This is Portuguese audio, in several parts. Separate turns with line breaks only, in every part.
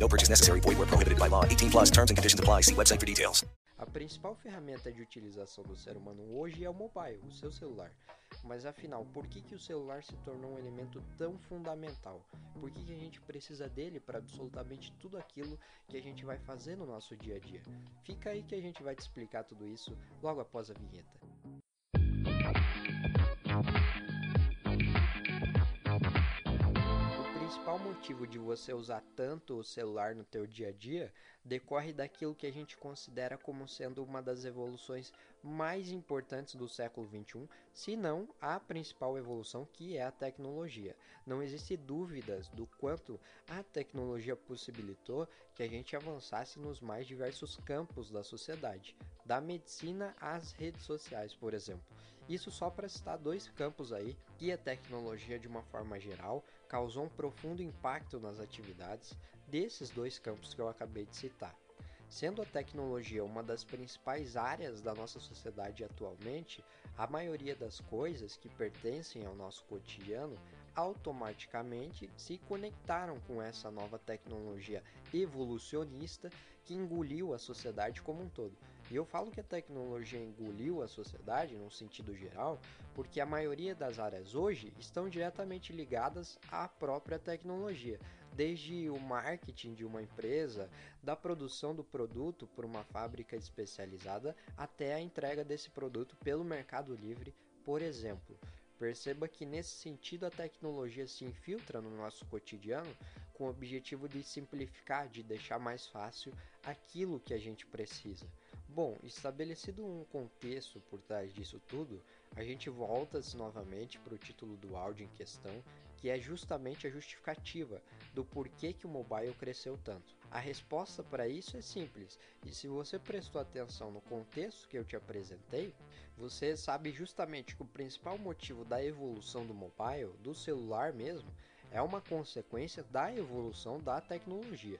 No purchase necessary. Void where prohibited by law. 18 plus terms and conditions apply. See website for details.
A principal ferramenta de utilização do ser humano hoje é o mobile, o seu celular. Mas afinal, por que, que o celular se tornou um elemento tão fundamental? Por que, que a gente precisa dele para absolutamente tudo aquilo que a gente vai fazer no nosso dia a dia? Fica aí que a gente vai te explicar tudo isso logo após a vinheta. O principal motivo de você usar tanto o celular no teu dia a dia decorre daquilo que a gente considera como sendo uma das evoluções mais importantes do século XXI, se não a principal evolução, que é a tecnologia. Não existe dúvidas do quanto a tecnologia possibilitou que a gente avançasse nos mais diversos campos da sociedade, da medicina às redes sociais, por exemplo. Isso só para citar dois campos aí, que a tecnologia de uma forma geral causou um profundo impacto nas atividades desses dois campos que eu acabei de citar. Sendo a tecnologia uma das principais áreas da nossa sociedade atualmente, a maioria das coisas que pertencem ao nosso cotidiano automaticamente se conectaram com essa nova tecnologia evolucionista que engoliu a sociedade como um todo. E eu falo que a tecnologia engoliu a sociedade, no sentido geral, porque a maioria das áreas hoje estão diretamente ligadas à própria tecnologia. Desde o marketing de uma empresa, da produção do produto por uma fábrica especializada, até a entrega desse produto pelo Mercado Livre, por exemplo. Perceba que nesse sentido a tecnologia se infiltra no nosso cotidiano com o objetivo de simplificar, de deixar mais fácil aquilo que a gente precisa. Bom, estabelecido um contexto por trás disso tudo, a gente volta-se novamente para o título do áudio em questão, que é justamente a justificativa do porquê que o mobile cresceu tanto. A resposta para isso é simples, e se você prestou atenção no contexto que eu te apresentei, você sabe justamente que o principal motivo da evolução do mobile, do celular mesmo, é uma consequência da evolução da tecnologia.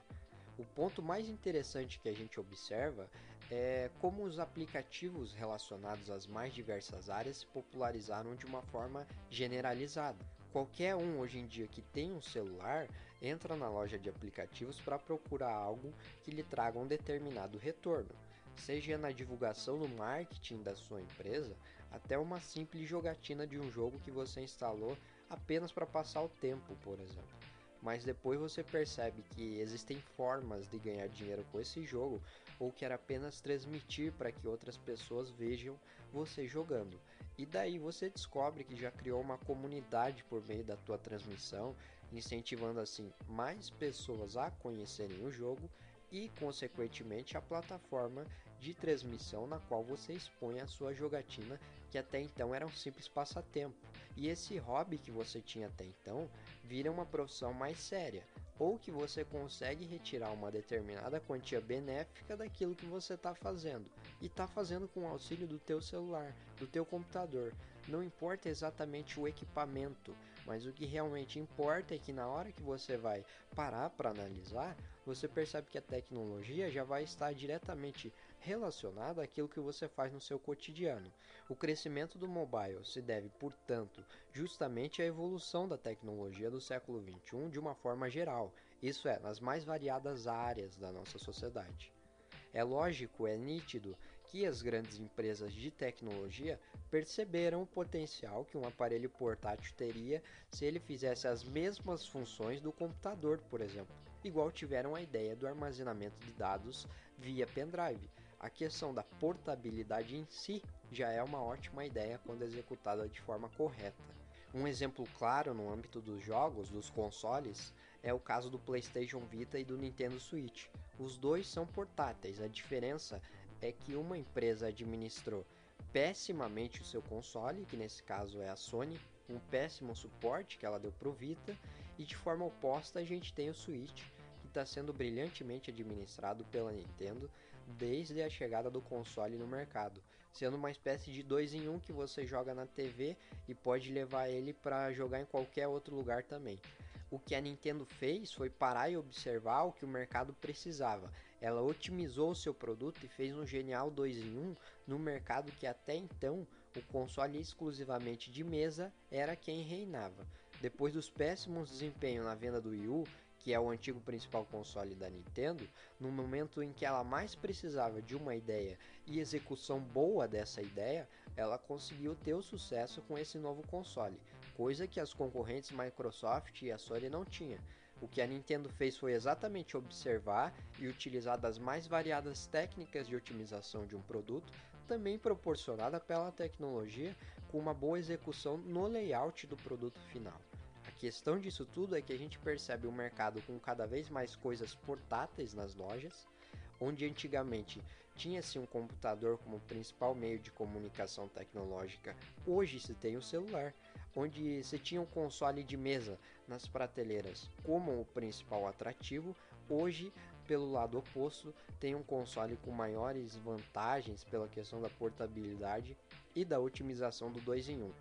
O ponto mais interessante que a gente observa é como os aplicativos relacionados às mais diversas áreas se popularizaram de uma forma generalizada. Qualquer um hoje em dia que tem um celular entra na loja de aplicativos para procurar algo que lhe traga um determinado retorno, seja na divulgação no marketing da sua empresa, até uma simples jogatina de um jogo que você instalou apenas para passar o tempo, por exemplo mas depois você percebe que existem formas de ganhar dinheiro com esse jogo ou quer apenas transmitir para que outras pessoas vejam você jogando. E daí você descobre que já criou uma comunidade por meio da tua transmissão, incentivando assim mais pessoas a conhecerem o jogo e consequentemente a plataforma de transmissão na qual você expõe a sua jogatina, que até então era um simples passatempo. E esse hobby que você tinha até então vira uma profissão mais séria, ou que você consegue retirar uma determinada quantia benéfica daquilo que você está fazendo e está fazendo com o auxílio do teu celular, do teu computador. Não importa exatamente o equipamento, mas o que realmente importa é que na hora que você vai parar para analisar, você percebe que a tecnologia já vai estar diretamente relacionada àquilo que você faz no seu cotidiano. O crescimento do mobile se deve, portanto, justamente à evolução da tecnologia do século XXI de uma forma geral, isso é, nas mais variadas áreas da nossa sociedade. É lógico, é nítido que as grandes empresas de tecnologia perceberam o potencial que um aparelho portátil teria se ele fizesse as mesmas funções do computador, por exemplo, igual tiveram a ideia do armazenamento de dados via pendrive. A questão da portabilidade em si já é uma ótima ideia quando executada de forma correta. Um exemplo claro no âmbito dos jogos, dos consoles, é o caso do PlayStation Vita e do Nintendo Switch. Os dois são portáteis, a diferença é que uma empresa administrou pessimamente o seu console, que nesse caso é a Sony, um péssimo suporte que ela deu para o Vita, e de forma oposta a gente tem o Switch, que está sendo brilhantemente administrado pela Nintendo, desde a chegada do console no mercado, sendo uma espécie de dois em um que você joga na TV e pode levar ele para jogar em qualquer outro lugar também. O que a Nintendo fez foi parar e observar o que o mercado precisava. Ela otimizou o seu produto e fez um genial 2 em 1 no mercado que até então o console exclusivamente de mesa era quem reinava. Depois dos péssimos desempenhos na venda do Wii U, que é o antigo principal console da Nintendo, no momento em que ela mais precisava de uma ideia e execução boa dessa ideia, ela conseguiu ter o sucesso com esse novo console, coisa que as concorrentes Microsoft e a Sony não tinham. O que a Nintendo fez foi exatamente observar e utilizar das mais variadas técnicas de otimização de um produto, também proporcionada pela tecnologia, com uma boa execução no layout do produto final questão disso tudo é que a gente percebe o mercado com cada vez mais coisas portáteis nas lojas, onde antigamente tinha-se um computador como principal meio de comunicação tecnológica, hoje se tem o celular, onde se tinha um console de mesa nas prateleiras como o principal atrativo, hoje pelo lado oposto, tem um console com maiores vantagens pela questão da portabilidade e da otimização do 2 em 1.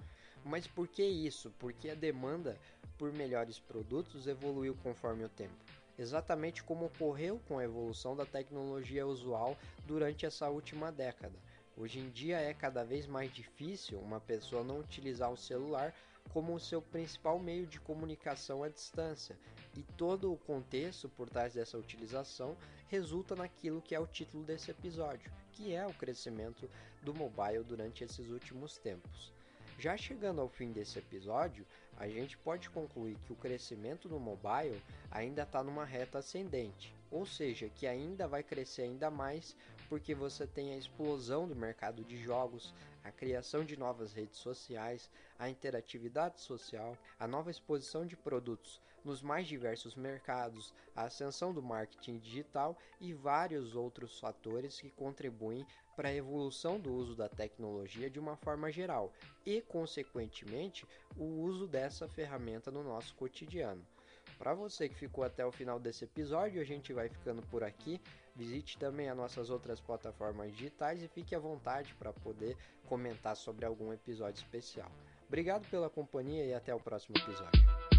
Mas por que isso? Porque a demanda por melhores produtos evoluiu conforme o tempo, exatamente como ocorreu com a evolução da tecnologia usual durante essa última década. Hoje em dia é cada vez mais difícil uma pessoa não utilizar o celular como o seu principal meio de comunicação à distância, e todo o contexto por trás dessa utilização resulta naquilo que é o título desse episódio, que é o crescimento do mobile durante esses últimos tempos. Já chegando ao fim desse episódio, a gente pode concluir que o crescimento no mobile ainda está numa reta ascendente, ou seja, que ainda vai crescer ainda mais porque você tem a explosão do mercado de jogos, a criação de novas redes sociais, a interatividade social, a nova exposição de produtos nos mais diversos mercados, a ascensão do marketing digital e vários outros fatores que contribuem para a evolução do uso da tecnologia de uma forma geral e, consequentemente, o uso dessa ferramenta no nosso cotidiano. Para você que ficou até o final desse episódio, a gente vai ficando por aqui. Visite também as nossas outras plataformas digitais e fique à vontade para poder comentar sobre algum episódio especial. Obrigado pela companhia e até o próximo episódio.